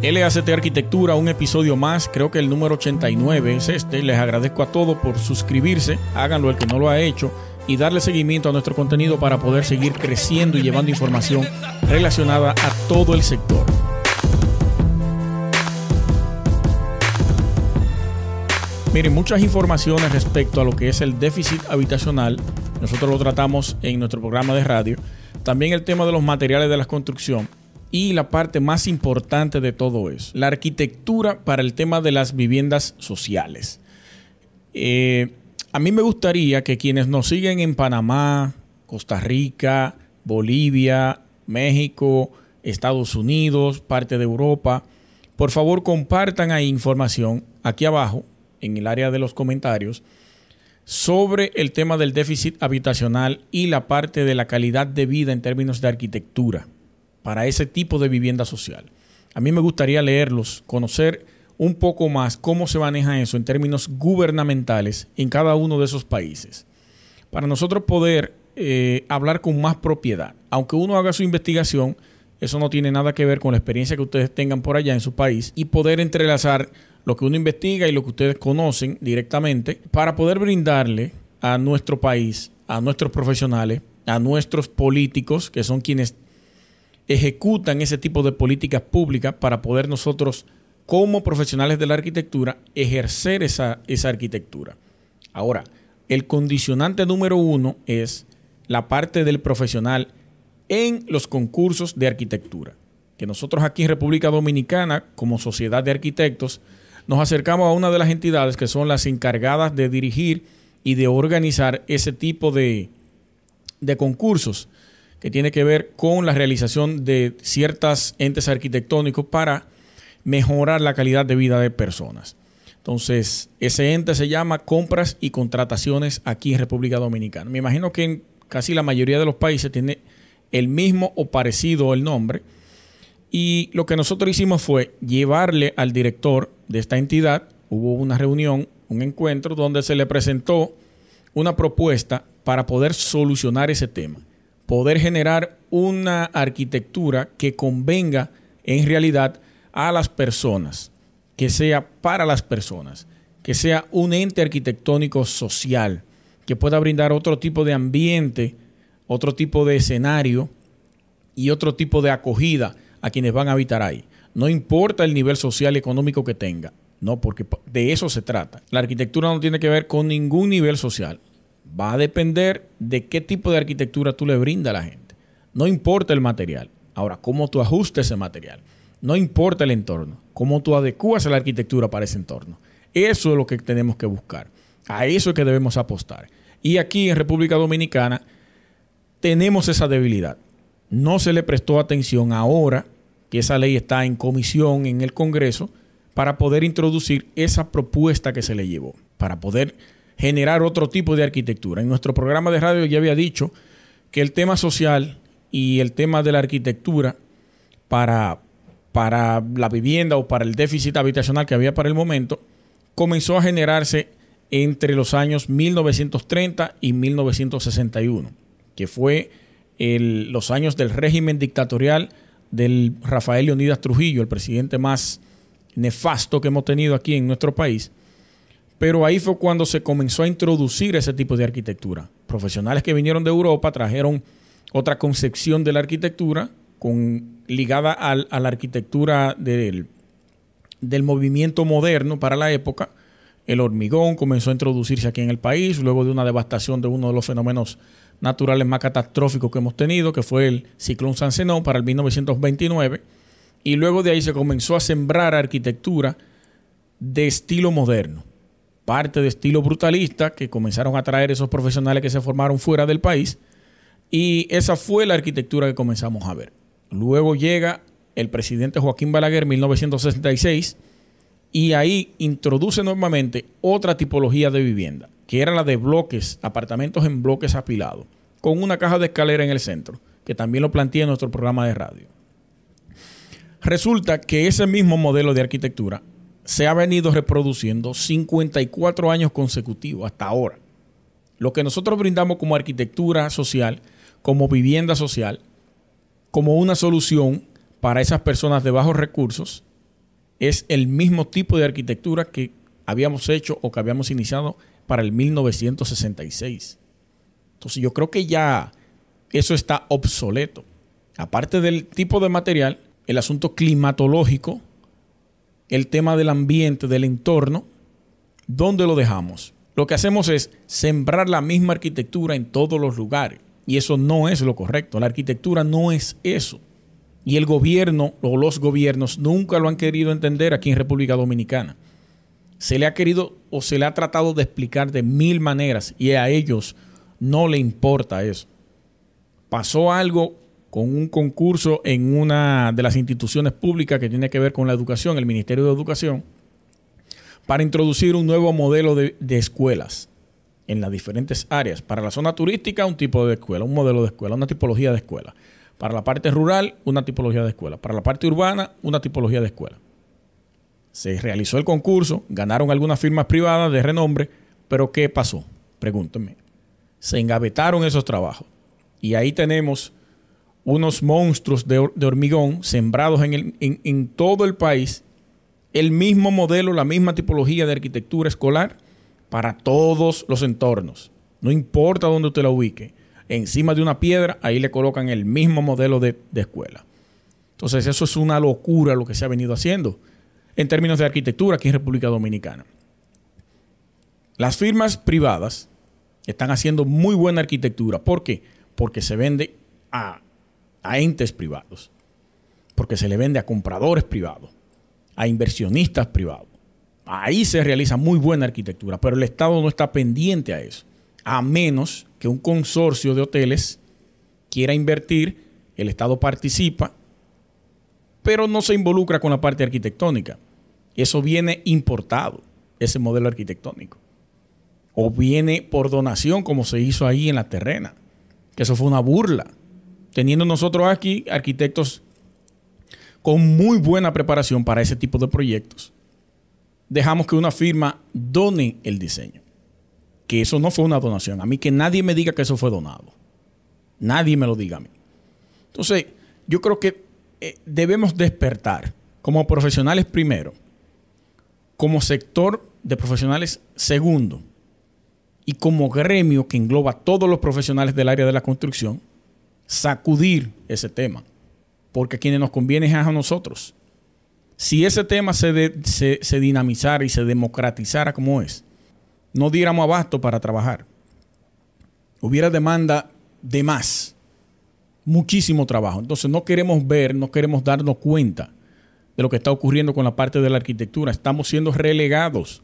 LACT Arquitectura, un episodio más, creo que el número 89 es este. Les agradezco a todos por suscribirse, háganlo el que no lo ha hecho y darle seguimiento a nuestro contenido para poder seguir creciendo y llevando información relacionada a todo el sector. Miren, muchas informaciones respecto a lo que es el déficit habitacional, nosotros lo tratamos en nuestro programa de radio. También el tema de los materiales de la construcción y la parte más importante de todo eso, la arquitectura para el tema de las viviendas sociales. Eh, a mí me gustaría que quienes nos siguen en Panamá, Costa Rica, Bolivia, México, Estados Unidos, parte de Europa, por favor compartan ahí información aquí abajo en el área de los comentarios sobre el tema del déficit habitacional y la parte de la calidad de vida en términos de arquitectura para ese tipo de vivienda social. A mí me gustaría leerlos, conocer un poco más cómo se maneja eso en términos gubernamentales en cada uno de esos países. Para nosotros poder eh, hablar con más propiedad. Aunque uno haga su investigación, eso no tiene nada que ver con la experiencia que ustedes tengan por allá en su país y poder entrelazar lo que uno investiga y lo que ustedes conocen directamente para poder brindarle a nuestro país, a nuestros profesionales, a nuestros políticos, que son quienes ejecutan ese tipo de políticas públicas para poder nosotros, como profesionales de la arquitectura, ejercer esa, esa arquitectura. Ahora, el condicionante número uno es la parte del profesional en los concursos de arquitectura. Que nosotros aquí en República Dominicana, como sociedad de arquitectos, nos acercamos a una de las entidades que son las encargadas de dirigir y de organizar ese tipo de, de concursos que tiene que ver con la realización de ciertos entes arquitectónicos para mejorar la calidad de vida de personas. Entonces, ese ente se llama compras y contrataciones aquí en República Dominicana. Me imagino que en casi la mayoría de los países tiene el mismo o parecido el nombre. Y lo que nosotros hicimos fue llevarle al director de esta entidad, hubo una reunión, un encuentro donde se le presentó una propuesta para poder solucionar ese tema poder generar una arquitectura que convenga en realidad a las personas, que sea para las personas, que sea un ente arquitectónico social, que pueda brindar otro tipo de ambiente, otro tipo de escenario y otro tipo de acogida a quienes van a habitar ahí. No importa el nivel social y económico que tenga, no, porque de eso se trata. La arquitectura no tiene que ver con ningún nivel social va a depender de qué tipo de arquitectura tú le brindas a la gente. No importa el material. Ahora, cómo tú ajustes ese material. No importa el entorno. Cómo tú adecuas la arquitectura para ese entorno. Eso es lo que tenemos que buscar. A eso es que debemos apostar. Y aquí en República Dominicana tenemos esa debilidad. No se le prestó atención ahora que esa ley está en comisión en el Congreso para poder introducir esa propuesta que se le llevó, para poder generar otro tipo de arquitectura. En nuestro programa de radio ya había dicho que el tema social y el tema de la arquitectura para, para la vivienda o para el déficit habitacional que había para el momento comenzó a generarse entre los años 1930 y 1961, que fue los años del régimen dictatorial del Rafael Leonidas Trujillo, el presidente más nefasto que hemos tenido aquí en nuestro país, pero ahí fue cuando se comenzó a introducir ese tipo de arquitectura. Profesionales que vinieron de Europa trajeron otra concepción de la arquitectura ligada a la arquitectura del, del movimiento moderno para la época. El hormigón comenzó a introducirse aquí en el país luego de una devastación de uno de los fenómenos naturales más catastróficos que hemos tenido, que fue el ciclón San Zenón para el 1929. Y luego de ahí se comenzó a sembrar arquitectura de estilo moderno parte de estilo brutalista que comenzaron a traer esos profesionales que se formaron fuera del país. Y esa fue la arquitectura que comenzamos a ver. Luego llega el presidente Joaquín Balaguer en 1966 y ahí introduce nuevamente otra tipología de vivienda, que era la de bloques, apartamentos en bloques apilados, con una caja de escalera en el centro, que también lo planteé en nuestro programa de radio. Resulta que ese mismo modelo de arquitectura se ha venido reproduciendo 54 años consecutivos hasta ahora. Lo que nosotros brindamos como arquitectura social, como vivienda social, como una solución para esas personas de bajos recursos, es el mismo tipo de arquitectura que habíamos hecho o que habíamos iniciado para el 1966. Entonces yo creo que ya eso está obsoleto. Aparte del tipo de material, el asunto climatológico, el tema del ambiente, del entorno, ¿dónde lo dejamos? Lo que hacemos es sembrar la misma arquitectura en todos los lugares. Y eso no es lo correcto. La arquitectura no es eso. Y el gobierno o los gobiernos nunca lo han querido entender aquí en República Dominicana. Se le ha querido o se le ha tratado de explicar de mil maneras y a ellos no le importa eso. Pasó algo con un concurso en una de las instituciones públicas que tiene que ver con la educación, el Ministerio de Educación, para introducir un nuevo modelo de, escuelas en las diferentes áreas. Para la zona turística, un tipo de escuela, un modelo de escuela, una tipología de escuela. Para la parte rural, una tipología de escuela. Para la parte urbana, una tipología de escuela. Se realizó el concurso, ganaron algunas firmas privadas de renombre, pero ¿qué pasó? Pregúntenme. Se engavetaron esos trabajos. Y ahí tenemos unos monstruos de, hormigón sembrados en, en todo el país el mismo modelo, la misma tipología de arquitectura escolar para todos los entornos. No importa dónde usted la ubique. Encima de una piedra, ahí le colocan el mismo modelo de, escuela. Entonces, eso es una locura lo que se ha venido haciendo en términos de arquitectura aquí en República Dominicana. Las firmas privadas están haciendo muy buena arquitectura. ¿Por qué? Porque se vende a, a entes privados. Porque se le vende a compradores privados a inversionistas privados. Ahí se realiza muy buena arquitectura, pero el Estado no está pendiente a eso, a menos que un consorcio de hoteles quiera invertir, el Estado participa, pero no se involucra con la parte arquitectónica. Eso viene importado, ese modelo arquitectónico. O viene por donación, como se hizo ahí en la terrena, que eso fue una burla. Teniendo nosotros aquí arquitectos con muy buena preparación para ese tipo de proyectos, dejamos que una firma done el diseño. Que eso no fue una donación. A mí que nadie me diga que eso fue donado. Nadie me lo diga a mí. Entonces, yo creo que eh, debemos despertar como profesionales primero, como sector de profesionales segundo y como gremio que engloba a todos los profesionales del área de la construcción, sacudir ese tema porque a quienes nos conviene es a nosotros. Si ese tema se, se, dinamizara y se democratizara como es, no diéramos abasto para trabajar. Hubiera demanda de más, muchísimo trabajo. Entonces no queremos ver, no queremos darnos cuenta de lo que está ocurriendo con la parte de la arquitectura. Estamos siendo relegados,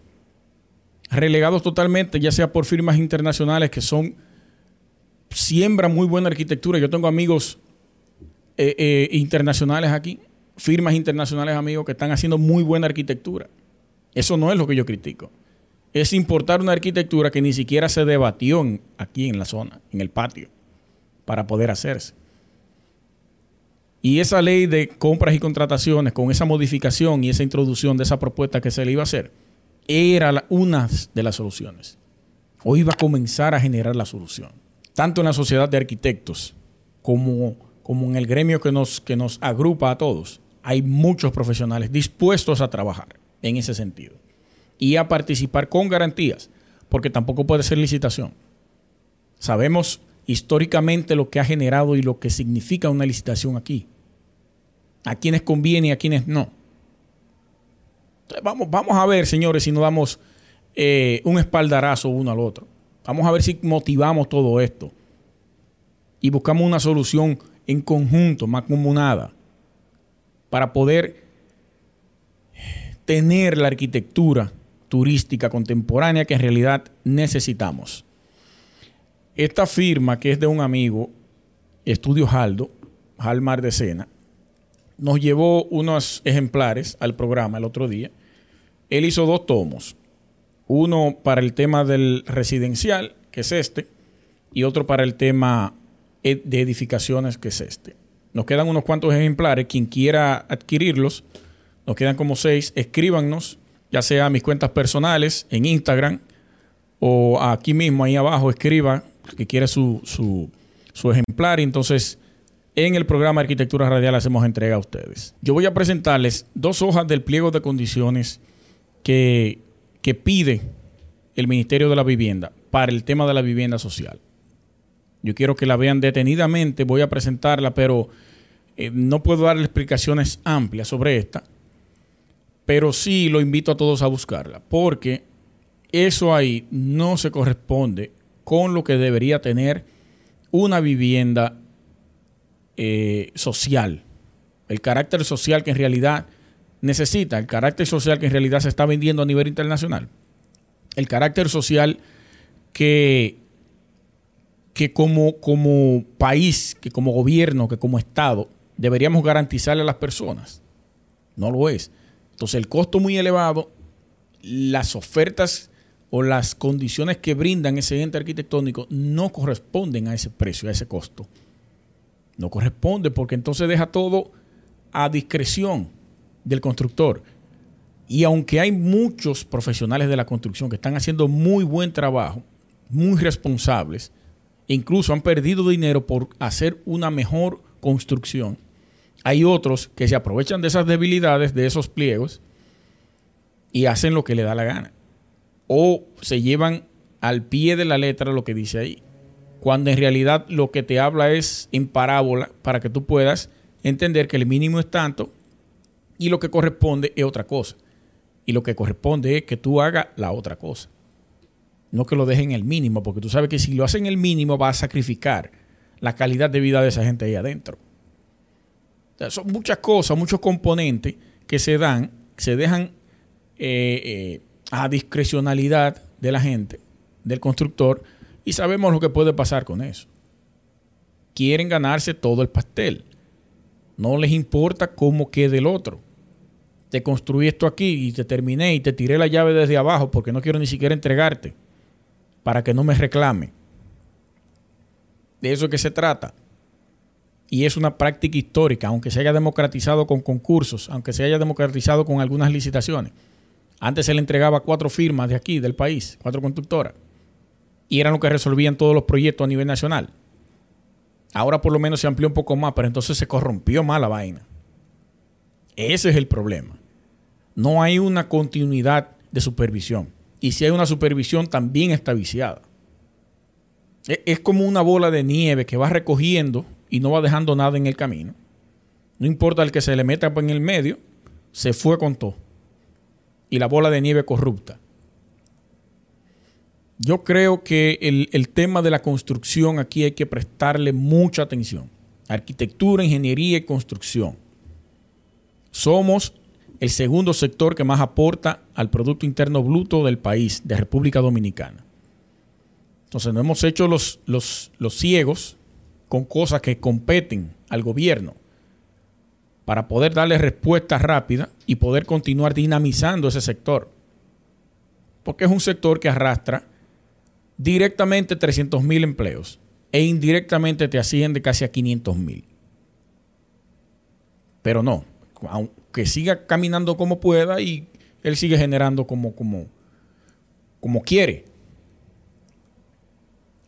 relegados totalmente, ya sea por firmas internacionales que son, siembran muy buena arquitectura. Yo tengo amigos eh, eh, internacionales aquí, firmas internacionales, amigos, que están haciendo muy buena arquitectura. Eso no es lo que yo critico. Es importar una arquitectura que ni siquiera se debatió aquí en la zona, en el patio, para poder hacerse. Y esa ley de compras y contrataciones, con esa modificación y esa introducción de esa propuesta que se le iba a hacer, era una de las soluciones. O iba a comenzar a generar la solución. Tanto en la sociedad de arquitectos como como en el gremio que nos, que nos agrupa a todos, hay muchos profesionales dispuestos a trabajar en ese sentido y a participar con garantías, porque tampoco puede ser licitación. Sabemos históricamente lo que ha generado y lo que significa una licitación aquí. A quienes conviene y a quienes no. vamos, vamos a ver, señores, si nos damos eh, un espaldarazo uno al otro. Vamos a ver si motivamos todo esto y buscamos una solución en conjunto, mancomunada, para poder tener la arquitectura turística contemporánea que en realidad necesitamos. Esta firma, que es de un amigo, Estudio Haldo, Halmar de Sena, nos llevó unos ejemplares al programa el otro día. Él hizo dos tomos. Uno para el tema del residencial, que es este, y otro para el tema e, de edificaciones que es este. Nos quedan unos cuantos ejemplares. Quien quiera adquirirlos, nos quedan como seis. Escríbanos, ya sea a mis cuentas personales en Instagram o aquí mismo, ahí abajo, escriba que quiere su, su, su ejemplar y entonces en el programa Arquitectura Radial hacemos entrega a ustedes. Yo voy a presentarles dos hojas del pliego de condiciones que, que pide el Ministerio de la Vivienda para el tema de la vivienda social. Yo quiero que la vean detenidamente, voy a presentarla, pero eh, no puedo darle explicaciones amplias sobre esta, pero sí lo invito a todos a buscarla, porque eso ahí no se corresponde con lo que debería tener una vivienda eh, social, el carácter social que en realidad necesita, el carácter social que en realidad se está vendiendo a nivel internacional, el carácter social que que como, como país, que como gobierno, que como Estado, deberíamos garantizarle a las personas. No lo es. Entonces el costo muy elevado, las ofertas o las condiciones que brindan ese ente arquitectónico no corresponden a ese precio, a ese costo. No corresponde porque entonces deja todo a discreción del constructor. Y aunque hay muchos profesionales de la construcción que están haciendo muy buen trabajo, muy responsables, incluso han perdido dinero por hacer una mejor construcción. Hay otros que se aprovechan de esas debilidades, de esos pliegos, y hacen lo que le da la gana. O se llevan al pie de la letra lo que dice ahí. Cuando en realidad lo que te habla es en parábola para que tú puedas entender que el mínimo es tanto y lo que corresponde es otra cosa. Y lo que corresponde es que tú hagas la otra cosa no que lo dejen el mínimo, porque tú sabes que si lo hacen el mínimo va a sacrificar la calidad de vida de esa gente ahí adentro. son muchas cosas, muchos componentes que se dan, se dejan eh, eh, a discrecionalidad de la gente, del constructor, y sabemos lo que puede pasar con eso. Quieren ganarse todo el pastel. No les importa cómo quede el otro. Te construí esto aquí y te terminé y te tiré la llave desde abajo porque no quiero ni siquiera entregarte para que no me reclame. De eso es que se trata. Y es una práctica histórica, aunque se haya democratizado con concursos, aunque se haya democratizado con algunas licitaciones. Antes se le entregaba cuatro firmas de aquí, del país, cuatro constructoras. Y eran lo que resolvían todos los proyectos a nivel nacional. Ahora por lo menos se amplió un poco más, pero entonces se corrompió más la vaina. Ese es el problema. No hay una continuidad de supervisión. Y si hay una supervisión, también está viciada. E, es como una bola de nieve que va recogiendo y no va dejando nada en el camino. No importa el que se le meta en el medio, se fue con todo. Y la bola de nieve corrupta. Yo creo que el, el, tema de la construcción aquí hay que prestarle mucha atención. Arquitectura, ingeniería y construcción. Somos el segundo sector que más aporta al Producto Interno Bruto del país, de República Dominicana. Entonces no hemos hecho los, los, los ciegos con cosas que competen al gobierno para poder darle respuesta rápida y poder continuar dinamizando ese sector. Porque es un sector que arrastra directamente 300 mil empleos e indirectamente te asciende casi a 500 mil. Pero no, que siga caminando como pueda y él sigue generando como, como, como quiere.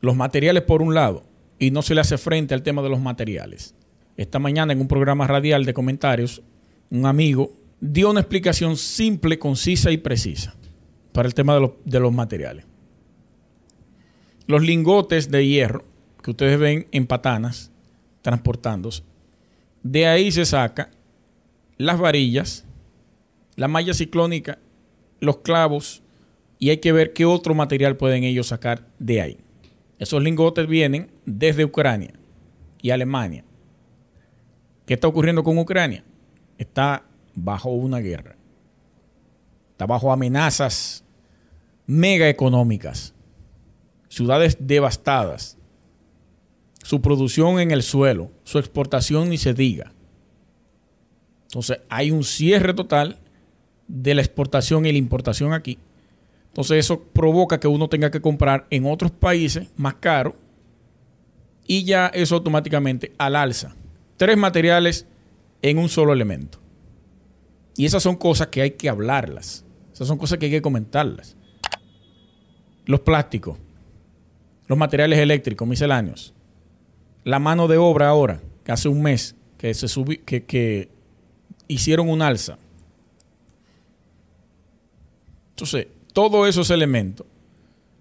Los materiales por un lado, y no se le hace frente al tema de los materiales. Esta mañana en un programa radial de comentarios, un amigo dio una explicación simple, concisa y precisa para el tema de de los materiales. Los lingotes de hierro que ustedes ven en patanas transportándose, de ahí se saca las varillas, la malla ciclónica, los clavos y hay que ver qué otro material pueden ellos sacar de ahí. Esos lingotes vienen desde Ucrania y Alemania. ¿Qué está ocurriendo con Ucrania? Está bajo una guerra. Está bajo amenazas mega económicas. Ciudades devastadas. Su producción en el suelo. Su exportación ni se diga. Entonces hay un cierre total de la exportación y la importación aquí. Entonces eso provoca que uno tenga que comprar en otros países más caro y ya eso automáticamente al alza. Tres materiales en un solo elemento. Y esas son cosas que hay que hablarlas. Esas son cosas que hay que comentarlas. Los plásticos, los materiales eléctricos misceláneos, la mano de obra ahora, que hace un mes que, se que, que hicieron un alza. Entonces, todos esos elementos,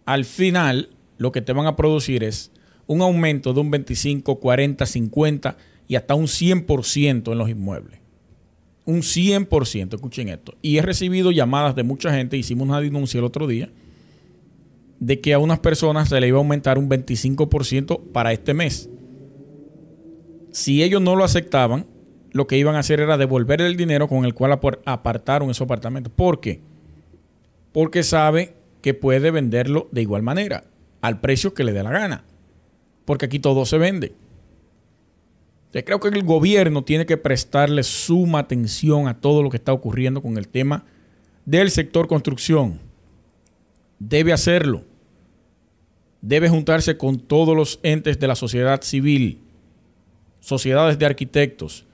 al final, lo que te van a producir es un aumento de un 25, 40, 50 y hasta un 100% en los inmuebles. Un 100%, escuchen esto. Y he recibido llamadas de mucha gente, hicimos una denuncia el otro día, de que a unas personas se le iba a aumentar un 25% para este mes. Si ellos no lo aceptaban, lo que iban a hacer era devolver el dinero con el cual apartaron esos apartamentos. ¿Por qué? Porque sabe que puede venderlo de igual manera, al precio que le dé la gana. Porque aquí todo se vende. Yo creo que el gobierno tiene que prestarle suma atención a todo lo que está ocurriendo con el tema del sector construcción. Debe hacerlo. Debe juntarse con todos los entes de la sociedad civil, sociedades de arquitectos,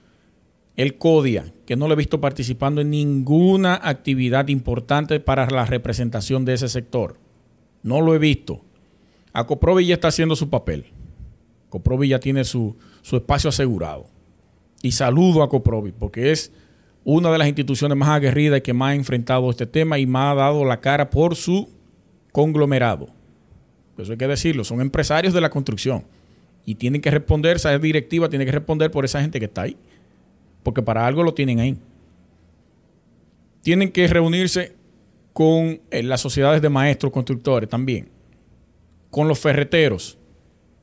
el CODIA, que no lo he visto participando en ninguna actividad importante para la representación de ese sector. No lo he visto. Acoprovi ya está haciendo su papel. Coprovi ya tiene su, su espacio asegurado. Y saludo a Coprovi porque es una de las instituciones más aguerridas y que más ha enfrentado este tema y más ha dado la cara por su conglomerado. Eso hay que decirlo, son empresarios de la construcción y tienen que responder, esa directiva tiene que responder por esa gente que está ahí, porque para algo lo tienen ahí. Tienen que reunirse con eh, las sociedades de maestros constructores también, con los ferreteros,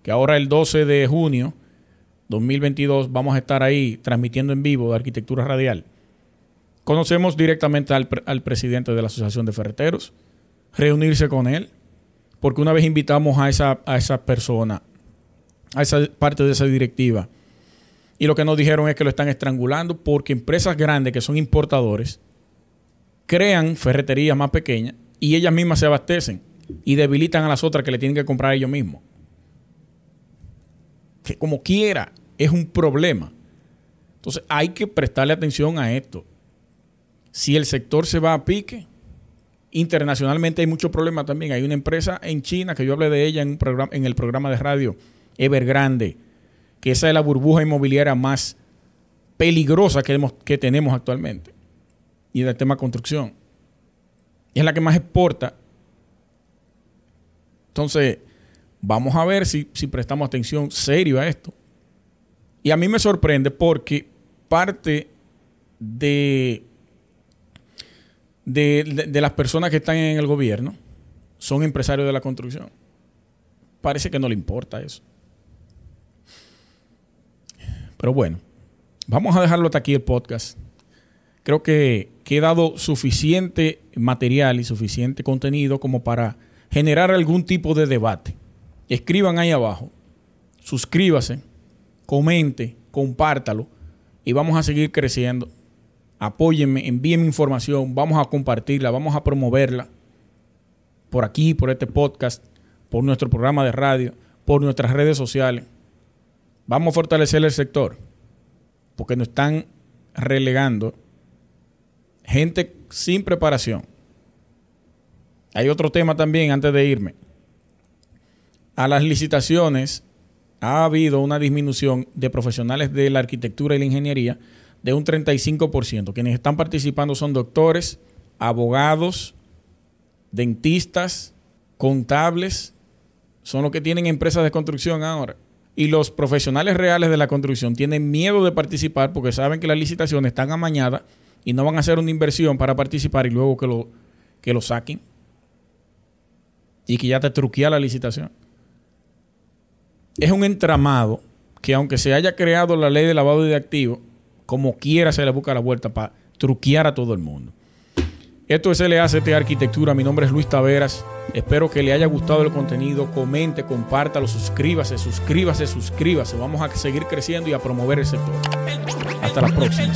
que ahora el 12 de junio 2022 vamos a estar ahí transmitiendo en vivo de Arquitectura Radial. Conocemos directamente al, presidente de la Asociación de Ferreteros, reunirse con él, porque una vez invitamos a esa, a esa persona, a esa parte de esa directiva, y lo que nos dijeron es que lo están estrangulando porque empresas grandes que son importadores crean ferreterías más pequeñas y ellas mismas se abastecen y debilitan a las otras que le tienen que comprar ellos mismos. Que como quiera, es un problema. Entonces hay que prestarle atención a esto. Si el sector se va a pique, internacionalmente hay muchos problemas también. Hay una empresa en China que yo hablé de ella en, un programa, en el programa de radio Evergrande, que esa es la burbuja inmobiliaria más peligrosa que, que tenemos actualmente. Y del tema construcción. es la que más exporta. Entonces, vamos a ver si, si prestamos atención serio a esto. Y a mí me sorprende porque parte de, de, las personas que están en el gobierno son empresarios de la construcción. Parece que no le importa eso. Pero bueno, vamos a dejarlo hasta aquí el podcast. Creo que, he dado suficiente material y suficiente contenido como para generar algún tipo de debate. Escriban ahí abajo, suscríbase comente, compártalo y vamos a seguir creciendo. Apóyenme, envíenme información, vamos a compartirla, vamos a promoverla por aquí, por este podcast, por nuestro programa de radio, por nuestras redes sociales. Vamos a fortalecer el sector porque nos están relegando gente sin preparación. Hay otro tema también antes de irme. A las licitaciones ha habido una disminución de profesionales de la arquitectura y la ingeniería de un 35%. Quienes están participando son doctores, abogados, dentistas, contables, son los que tienen empresas de construcción ahora. Y los profesionales reales de la construcción tienen miedo de participar porque saben que las licitaciones están amañadas y no van a hacer una inversión para participar y luego que lo, que lo saquen. Y que ya te truquea la licitación es un entramado que aunque se haya creado la ley de lavado de activos, como quiera se le busca la vuelta para truquear a todo el mundo. Esto es LACT Arquitectura. Mi nombre es Luis Taveras. Espero que le haya gustado el contenido. Comente, compártalo, suscríbase, suscríbase, suscríbase. Vamos a seguir creciendo y a promover el sector. Hasta la próxima.